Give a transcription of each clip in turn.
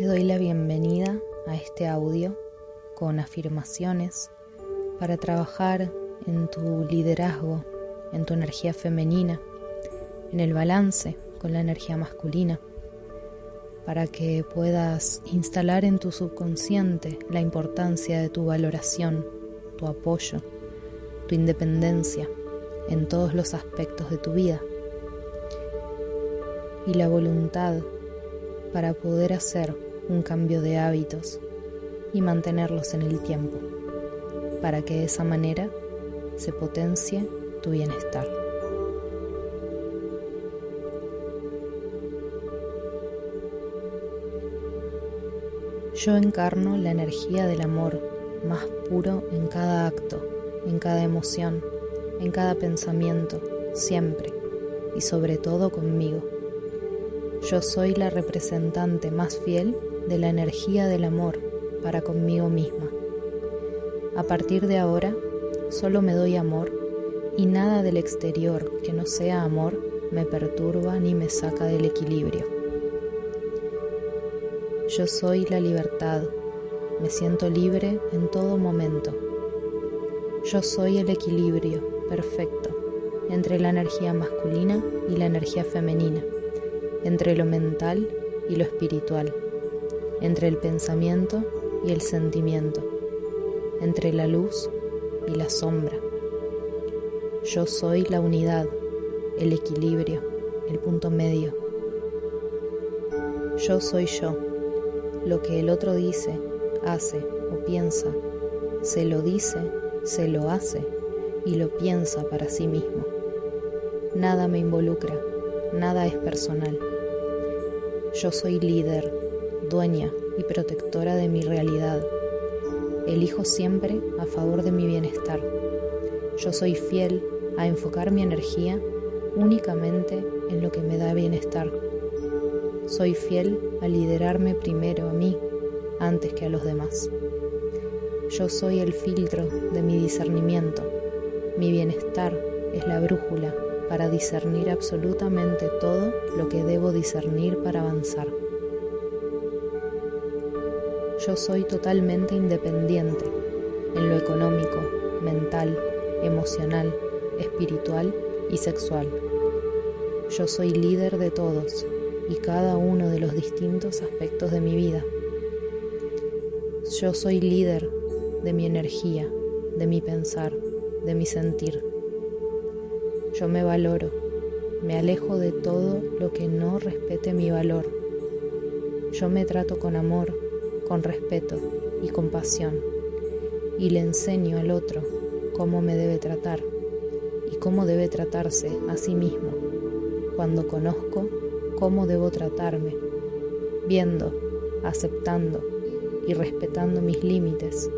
Te doy la bienvenida a este audio con afirmaciones para trabajar en tu liderazgo, en tu energía femenina, en el balance con la energía masculina, para que puedas instalar en tu subconsciente la importancia de tu valoración, tu apoyo, tu independencia en todos los aspectos de tu vida y la voluntad para poder hacer un cambio de hábitos y mantenerlos en el tiempo, para que de esa manera se potencie tu bienestar. Yo encarno la energía del amor más puro en cada acto, en cada emoción, en cada pensamiento, siempre y sobre todo conmigo. Yo soy la representante más fiel de la energía del amor para conmigo misma. A partir de ahora, solo me doy amor y nada del exterior que no sea amor me perturba ni me saca del equilibrio. Yo soy la libertad, me siento libre en todo momento. Yo soy el equilibrio perfecto entre la energía masculina y la energía femenina, entre lo mental y lo espiritual entre el pensamiento y el sentimiento, entre la luz y la sombra. Yo soy la unidad, el equilibrio, el punto medio. Yo soy yo. Lo que el otro dice, hace o piensa, se lo dice, se lo hace y lo piensa para sí mismo. Nada me involucra, nada es personal. Yo soy líder, dueña y protectora de mi realidad. Elijo siempre a favor de mi bienestar. Yo soy fiel a enfocar mi energía únicamente en lo que me da bienestar. Soy fiel a liderarme primero a mí antes que a los demás. Yo soy el filtro de mi discernimiento. Mi bienestar es la brújula para discernir absolutamente todo lo que debo discernir para avanzar. Yo soy totalmente independiente en lo económico, mental, emocional, espiritual y sexual. Yo soy líder de todos y cada uno de los distintos aspectos de mi vida. Yo soy líder de mi energía, de mi pensar, de mi sentir. Yo me valoro, me alejo de todo lo que no respete mi valor. Yo me trato con amor, con respeto y compasión y le enseño al otro cómo me debe tratar y cómo debe tratarse a sí mismo. Cuando conozco cómo debo tratarme, viendo, aceptando y respetando mis límites,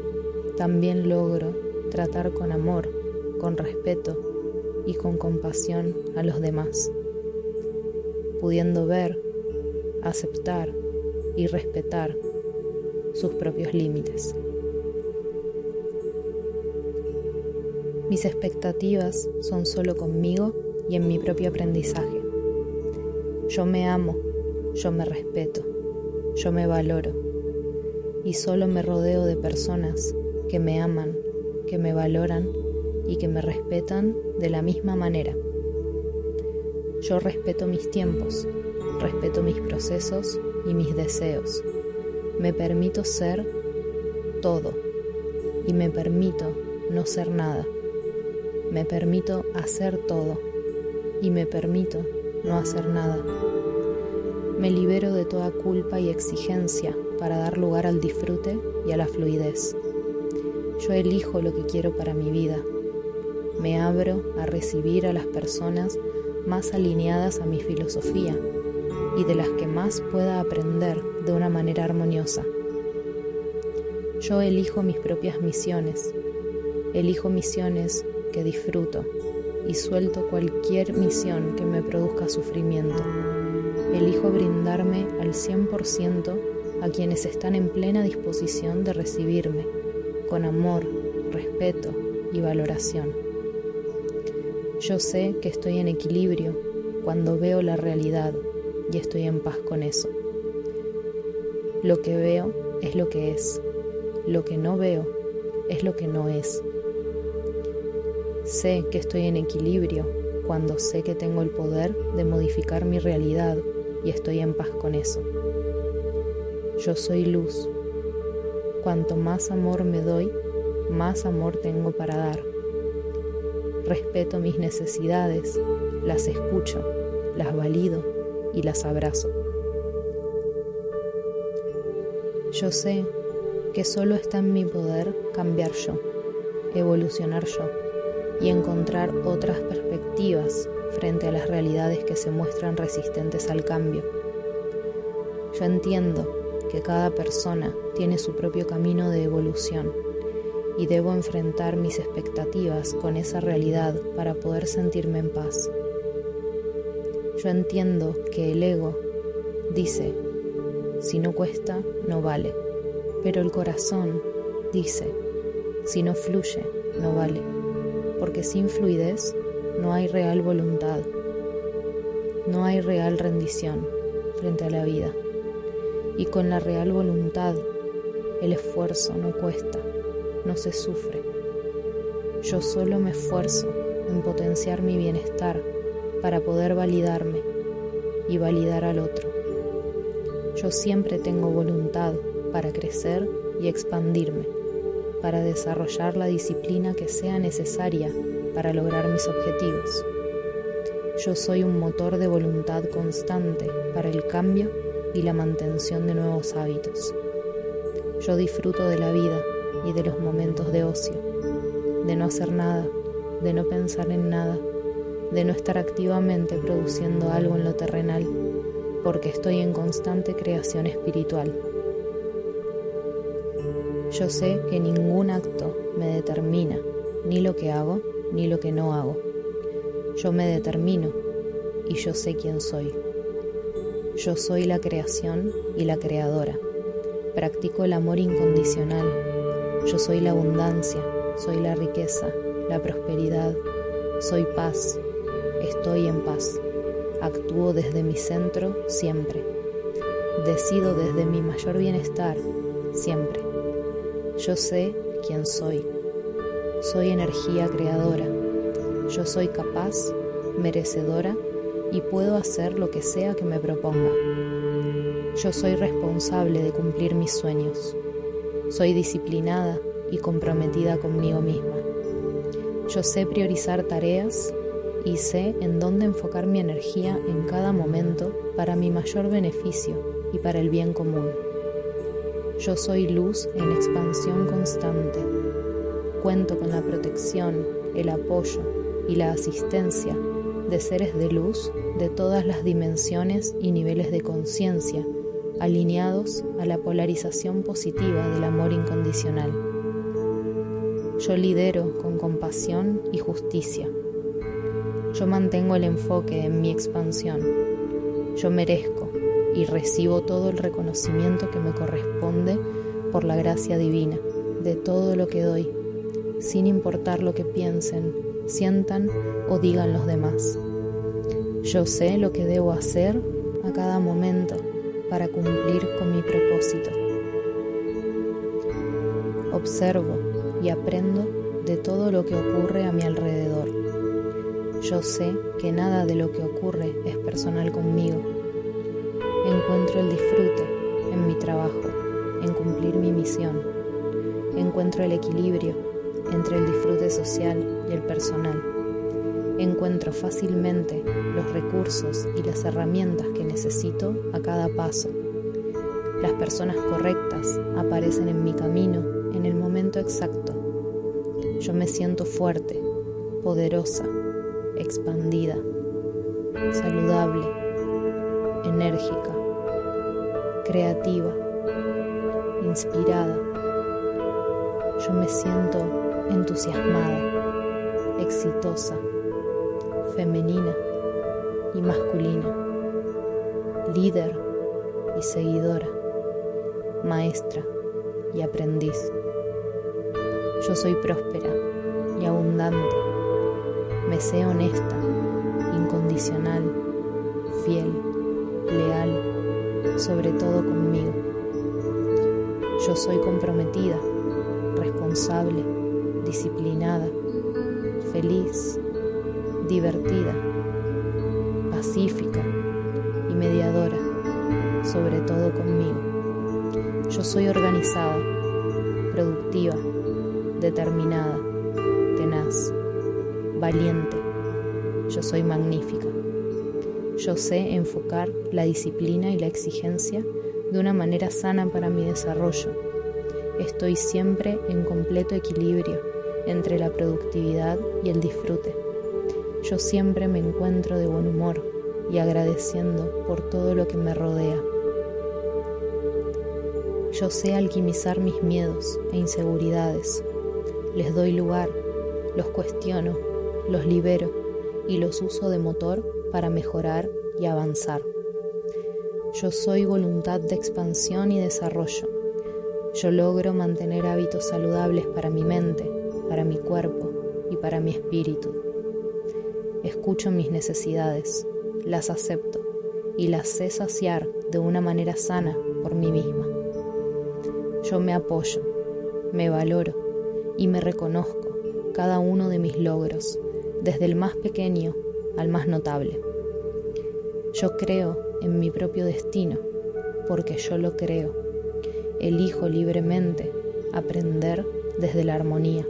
también logro tratar con amor, con respeto y con compasión a los demás, pudiendo ver, aceptar y respetar sus propios límites. Mis expectativas son solo conmigo y en mi propio aprendizaje. Yo me amo, yo me respeto, yo me valoro y solo me rodeo de personas que me aman, que me valoran y que me respetan de la misma manera. Yo respeto mis tiempos, respeto mis procesos y mis deseos me permito ser todo y me permito no ser nada. Me permito hacer todo y me permito no hacer nada. Me libero de toda culpa y exigencia para dar lugar al disfrute y a la fluidez. Yo elijo lo que quiero para mi vida. Me abro a recibir a las personas más alineadas a mi filosofía y de las que más pueda aprender de una manera armoniosa. Yo elijo mis propias misiones, elijo misiones que disfruto y suelto cualquier misión que me produzca sufrimiento. Elijo brindarme al 100% a quienes están en plena disposición de recibirme, con amor, respeto y valoración. Yo sé que estoy en equilibrio cuando veo la realidad y estoy en paz con eso. Lo que veo es lo que es. Lo que no veo es lo que no es. Sé que estoy en equilibrio cuando sé que tengo el poder de modificar mi realidad y estoy en paz con eso. Yo soy luz. Cuanto más amor me doy, más amor tengo para dar. Respeto mis necesidades, las escucho, las valido y las abrazo. Yo sé que solo está en mi poder cambiar yo, evolucionar yo y encontrar otras perspectivas frente a las realidades que se muestran resistentes al cambio. Yo entiendo que cada persona tiene su propio camino de evolución y debo enfrentar mis expectativas con esa realidad para poder sentirme en paz. Yo entiendo que el ego dice, si no cuesta, no vale, pero el corazón dice, si no fluye, no vale, porque sin fluidez no hay real voluntad, no hay real rendición frente a la vida. Y con la real voluntad, el esfuerzo no cuesta, no se sufre. Yo solo me esfuerzo en potenciar mi bienestar para poder validarme y validar al otro. Yo siempre tengo voluntad para crecer y expandirme, para desarrollar la disciplina que sea necesaria para lograr mis objetivos. Yo soy un motor de voluntad constante para el cambio y la mantención de nuevos hábitos. Yo disfruto de la vida y de los momentos de ocio, de no hacer nada, de no pensar en nada, de no estar activamente produciendo algo en lo terrenal, porque estoy en constante creación espiritual. Yo sé que ningún acto me determina ni lo que hago ni lo que no hago. Yo me determino y yo sé quién soy. Yo soy la creación y la creadora. Practico el amor incondicional. Yo soy la abundancia, soy la riqueza, la prosperidad, soy paz, estoy en paz. Actúo desde mi centro siempre. Decido desde mi mayor bienestar siempre. Yo sé quién soy. Soy energía creadora. Yo soy capaz, merecedora y puedo hacer lo que sea que me proponga. Yo soy responsable de cumplir mis sueños. Soy disciplinada y comprometida conmigo misma. Yo sé priorizar tareas y sé en dónde enfocar mi energía en cada momento para mi mayor beneficio y para el bien común. Yo soy luz en expansión constante cuento con la protección, el apoyo y la asistencia de seres de luz de todas las dimensiones y niveles de conciencia, alineados a la polarización positiva del amor incondicional. Yo lidero con compasión y justicia. Yo mantengo el enfoque en mi expansión. Yo merezco y recibo todo el reconocimiento que me corresponde por la gracia divina de todo lo que doy sin importar lo que piensen, sientan o digan los demás. Yo sé lo que debo hacer a cada momento para cumplir con mi propósito. Observo y aprendo de todo lo que ocurre a mi alrededor. Yo sé que nada de lo que ocurre es personal conmigo. Encuentro el disfrute en mi trabajo, en cumplir mi misión. Encuentro el equilibrio entre el disfrute social y el personal. Encuentro fácilmente los recursos y las herramientas que necesito a cada paso. Las personas correctas aparecen en mi camino en el momento exacto. Yo me siento fuerte, poderosa, expandida, saludable, enérgica, creativa, inspirada. Yo me siento entusiasmada, exitosa, femenina y masculina, líder y seguidora, maestra y aprendiz. Yo soy próspera y abundante, me sé honesta, incondicional, fiel, leal, sobre todo conmigo. Yo soy comprometida, responsable, disciplinada, feliz, divertida, pacífica y mediadora, sobre todo conmigo. Yo soy organizada, productiva, determinada, valiente. Yo soy magnífica. Yo sé enfocar la disciplina y la exigencia de una manera sana para mi desarrollo. Estoy siempre en completo equilibrio entre la productividad y el disfrute. Yo siempre me encuentro de buen humor y agradeciendo por todo lo que me rodea. Yo sé alquimizar mis miedos e inseguridades. Les doy lugar, los cuestiono, los libero y los uso de motor para mejorar y avanzar. Yo soy voluntad de expansión y desarrollo. Yo logro mantener hábitos saludables para mi mente, para mi cuerpo y para mi espíritu. Escucho mis necesidades, las acepto y las sé saciar de una manera sana por mí misma. Yo me apoyo, me valoro y me reconozco cada uno de mis logros, desde el más pequeño al más notable. Yo creo en mi propio destino, porque yo lo creo. Elijo libremente aprender desde la armonía.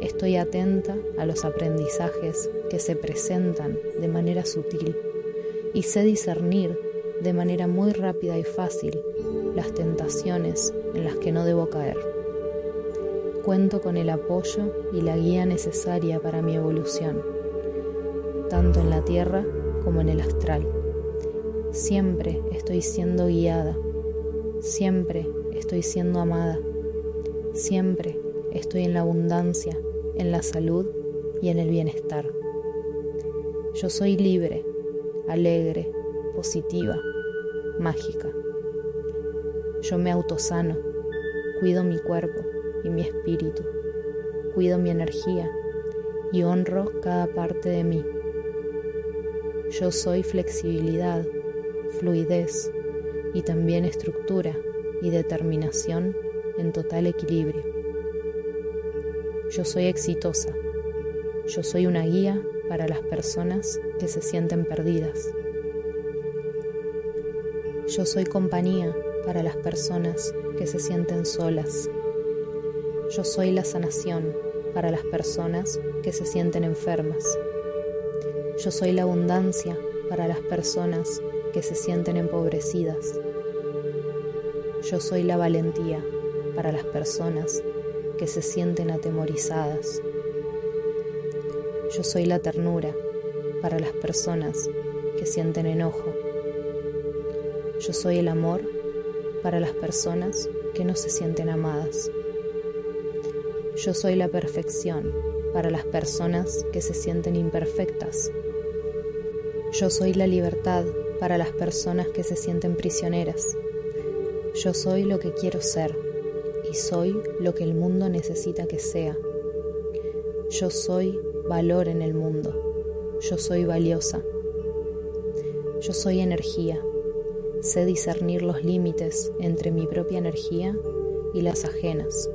Estoy atenta a los aprendizajes que se presentan de manera sutil y sé discernir de manera muy rápida y fácil las tentaciones en las que no debo caer. Cuento con el apoyo y la guía necesaria para mi evolución, tanto en la tierra como en el astral. Siempre estoy siendo guiada, siempre estoy siendo amada, siempre estoy en la abundancia, en la salud y en el bienestar. Yo soy libre, alegre, positiva, mágica. Yo me autosano, cuido mi cuerpo y mi espíritu, cuido mi energía y honro cada parte de mí. Yo soy flexibilidad, fluidez y también estructura y determinación en total equilibrio. Yo soy exitosa. Yo soy una guía para las personas que se sienten perdidas. Yo soy compañía para las personas que se sienten solas. Yo soy la sanación para las personas que se sienten enfermas. Yo soy la abundancia para las personas que se sienten empobrecidas. Yo soy la valentía para las personas que se sienten atemorizadas. Yo soy la ternura para las personas que sienten enojo. Yo soy el amor para las personas que no se sienten amadas. Yo soy la perfección para las personas que se sienten imperfectas. Yo soy la libertad para las personas que se sienten prisioneras. Yo soy lo que quiero ser y soy lo que el mundo necesita que sea. Yo soy valor en el mundo. Yo soy valiosa. Yo soy energía. Sé discernir los límites entre mi propia energía y las ajenas.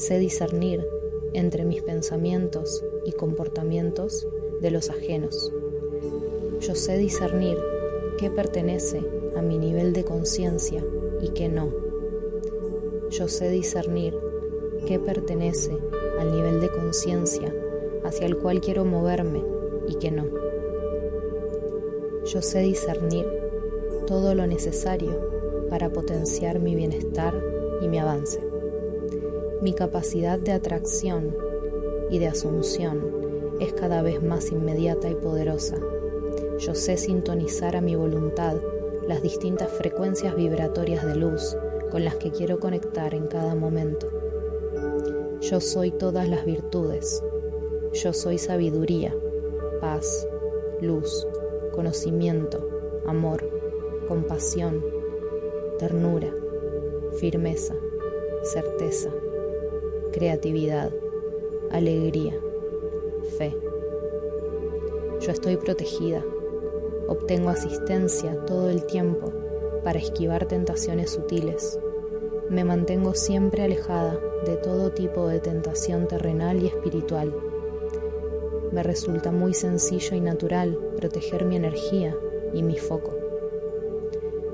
Sé discernir entre mis pensamientos y comportamientos de los ajenos. Yo sé discernir qué pertenece a mi nivel de conciencia y qué no. Yo sé discernir qué pertenece al nivel de conciencia hacia el cual quiero moverme y qué no. Yo sé discernir todo lo necesario para potenciar mi bienestar y mi avance. Mi capacidad de atracción y de asunción es cada vez más inmediata y poderosa yo sé sintonizar a mi voluntad las distintas frecuencias vibratorias de luz con las que quiero conectar en cada momento. Yo soy todas las virtudes. Yo soy sabiduría, paz, luz, conocimiento, amor, compasión, ternura, firmeza, certeza, creatividad, alegría, fe. Yo estoy protegida Obtengo asistencia todo el tiempo para esquivar tentaciones sutiles. Me mantengo siempre alejada de todo tipo de tentación terrenal y espiritual. Me resulta muy sencillo y natural proteger mi energía y mi foco.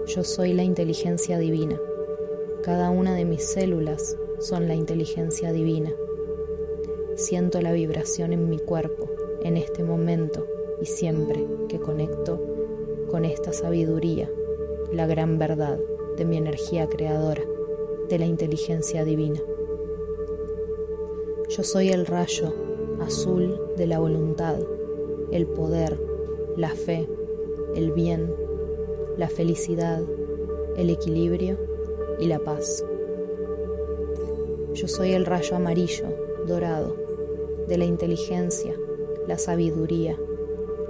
Yo soy la inteligencia divina. Cada una de mis células son la inteligencia divina. Siento la vibración en mi cuerpo, en este momento y siempre que conecto con esta sabiduría, la gran verdad de mi energía creadora, de la inteligencia divina. Yo soy el rayo azul de la voluntad, el poder, la fe, el bien, la felicidad, el equilibrio y la paz. Yo soy el rayo amarillo, dorado, de la inteligencia, la sabiduría,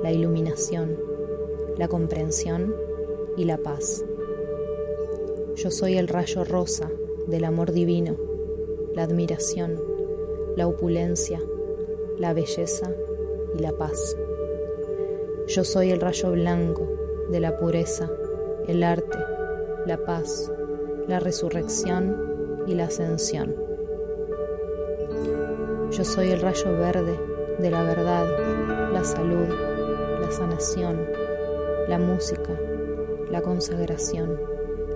la iluminación, la comprensión y la paz. Yo soy el rayo rosa del amor divino, la admiración, la opulencia, la belleza y la paz. Yo soy el rayo blanco de la pureza, el arte, la paz, la resurrección y la ascensión. Yo soy el rayo verde de la verdad, la salud, la sanación, la música, la consagración,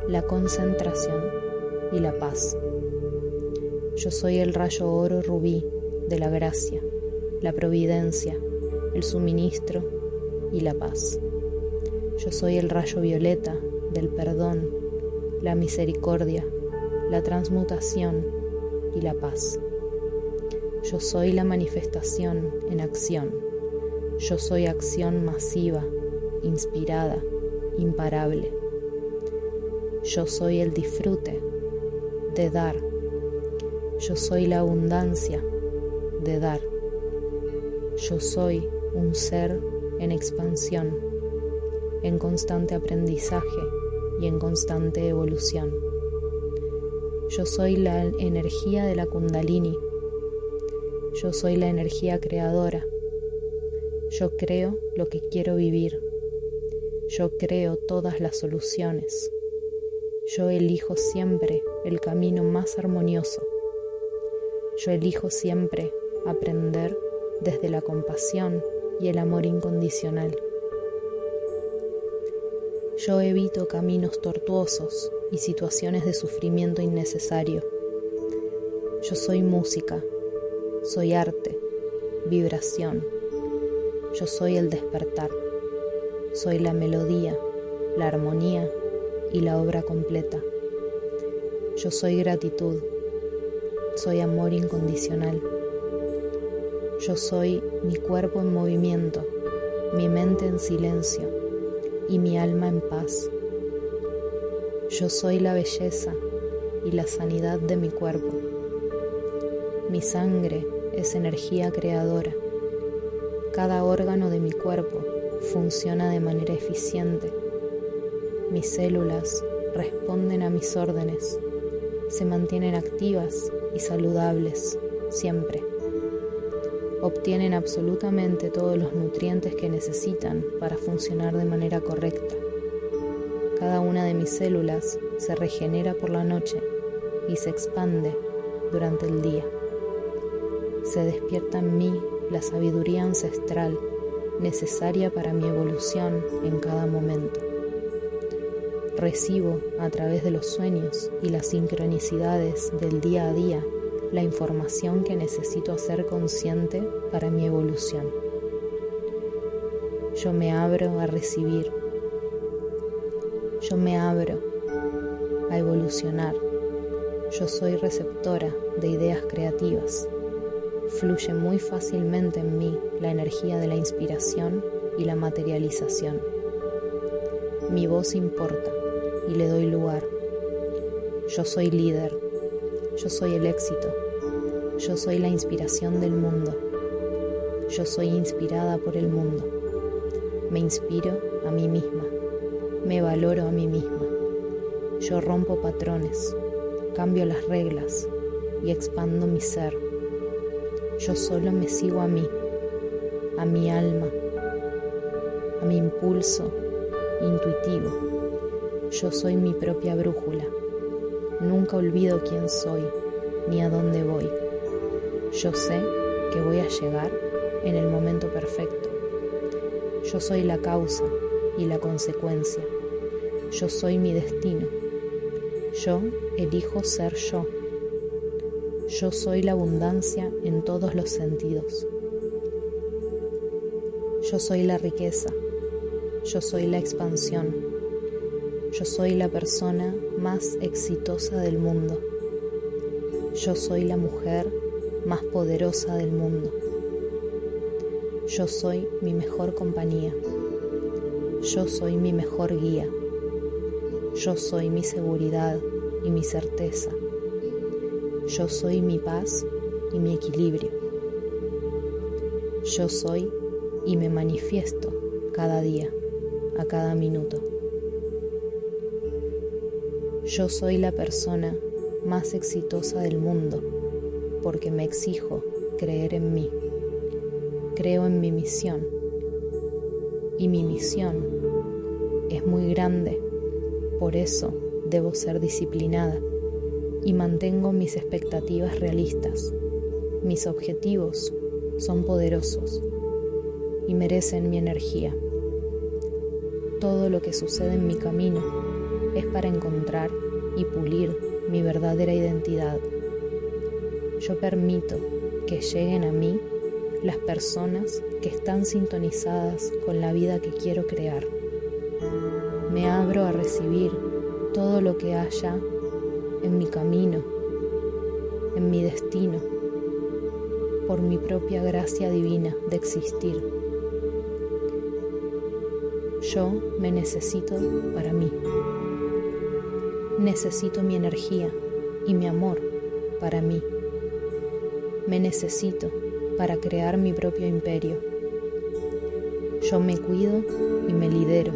la concentración y la paz. Yo soy el rayo oro rubí de la gracia, la providencia, el suministro y la paz. Yo soy el rayo violeta del perdón, la misericordia, la transmutación y la paz. Yo soy la manifestación en acción. Yo soy acción masiva, inspirada, imparable. Yo soy el disfrute de dar. Yo soy la abundancia de dar. Yo soy un ser en expansión, en constante aprendizaje y en constante evolución. Yo soy la energía de la kundalini yo soy la energía creadora. Yo creo lo que quiero vivir. Yo creo todas las soluciones. Yo elijo siempre el camino más armonioso. Yo elijo siempre aprender desde la compasión y el amor incondicional. Yo evito caminos tortuosos y situaciones de sufrimiento innecesario. Yo soy música soy arte, vibración. Yo soy el despertar. Soy la melodía, la armonía y la obra completa. Yo soy gratitud. Soy amor incondicional. Yo soy mi cuerpo en movimiento, mi mente en silencio y mi alma en paz. Yo soy la belleza y la sanidad de mi cuerpo. Mi sangre es energía creadora. Cada órgano de mi cuerpo funciona de manera eficiente. Mis células responden a mis órdenes, se mantienen activas y saludables siempre. Obtienen absolutamente todos los nutrientes que necesitan para funcionar de manera correcta. Cada una de mis células se regenera por la noche y se expande durante el día se despierta en mí la sabiduría ancestral necesaria para mi evolución en cada momento. Recibo a través de los sueños y las sincronicidades del día a día la información que necesito hacer consciente para mi evolución. Yo me abro a recibir. Yo me abro a evolucionar. Yo soy receptora de ideas creativas fluye muy fácilmente en mí la energía de la inspiración y la materialización. Mi voz importa y le doy lugar. Yo soy líder, yo soy el éxito, yo soy la inspiración del mundo, yo soy inspirada por el mundo. Me inspiro a mí misma, me valoro a mí misma. Yo rompo patrones, cambio las reglas y expando mi ser yo solo me sigo a mí, a mi alma, a mi impulso intuitivo. Yo soy mi propia brújula. nunca olvido quién soy ni a dónde voy. Yo sé que voy a llegar en el momento perfecto. Yo soy la causa y la consecuencia. Yo soy mi destino. Yo elijo ser yo. Yo soy la abundancia en todos los sentidos. Yo soy la riqueza. Yo soy la expansión. Yo soy la persona más exitosa del mundo. Yo soy la mujer más poderosa del mundo. Yo soy mi mejor compañía. Yo soy mi mejor guía. Yo soy mi seguridad y mi certeza. Yo soy mi paz y mi equilibrio. Yo soy y me manifiesto cada día, a cada minuto. Yo soy la persona más exitosa del mundo porque me exijo creer en mí. Creo en mi misión y mi misión es muy grande, por eso debo ser disciplinada y mantengo mis expectativas realistas. Mis objetivos son poderosos y merecen mi energía. Todo lo que sucede en mi camino es para encontrar y pulir mi verdadera identidad. Yo permito que lleguen a mí las personas que están sintonizadas con la vida que quiero crear. Me abro a recibir todo lo que haya en mi camino, en mi destino, por mi propia gracia divina de existir. Yo me necesito para mí. Necesito mi energía y mi amor para mí. Me necesito para crear mi propio imperio. Yo me cuido y me lidero.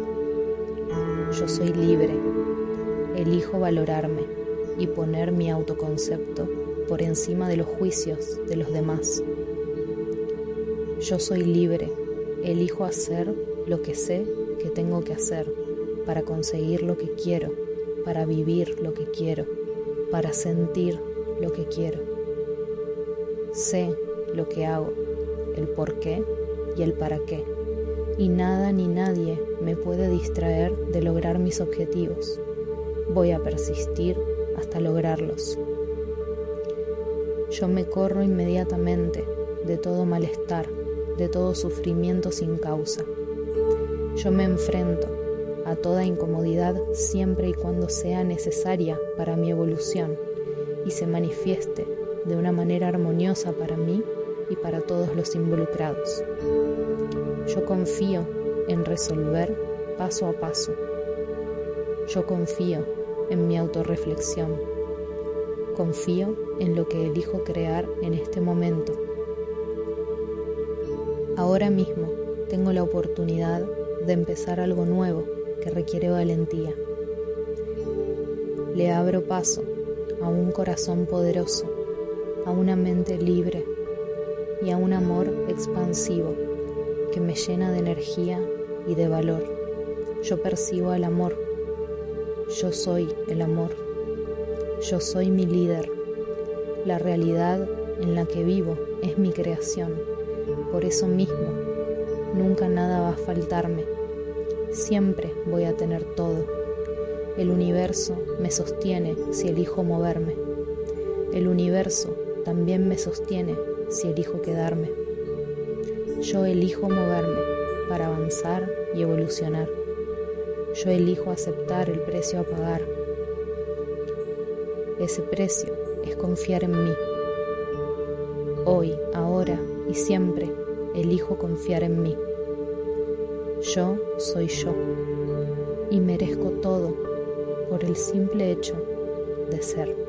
Yo soy libre. Elijo valorarme y poner mi autoconcepto por encima de los juicios de los demás. Yo soy libre. Elijo hacer lo que sé que tengo que hacer para conseguir lo que quiero para vivir lo que quiero, para sentir lo que quiero. Sé lo que hago, el por qué y el para qué, y nada ni nadie me puede distraer de lograr mis objetivos. Voy a persistir hasta lograrlos. Yo me corro inmediatamente de todo malestar, de todo sufrimiento sin causa. Yo me enfrento a toda incomodidad siempre y cuando sea necesaria para mi evolución y se manifieste de una manera armoniosa para mí y para todos los involucrados. Yo confío en resolver paso a paso. Yo confío en mi autorreflexión. Confío en lo que elijo crear en este momento. Ahora mismo tengo la oportunidad de empezar algo nuevo que requiere valentía. Le abro paso a un corazón poderoso, a una mente libre y a un amor expansivo que me llena de energía y de valor. Yo percibo el amor. Yo soy el amor. Yo soy mi líder. La realidad en la que vivo es mi creación. Por eso mismo, nunca nada va a faltarme Siempre voy a tener todo. El universo me sostiene si elijo moverme. El universo también me sostiene si elijo quedarme. Yo elijo moverme para avanzar y evolucionar. Yo elijo aceptar el precio a pagar. Ese precio es confiar en mí. Hoy, ahora y siempre elijo confiar en mí. Yo soy yo y merezco todo por el simple hecho de ser.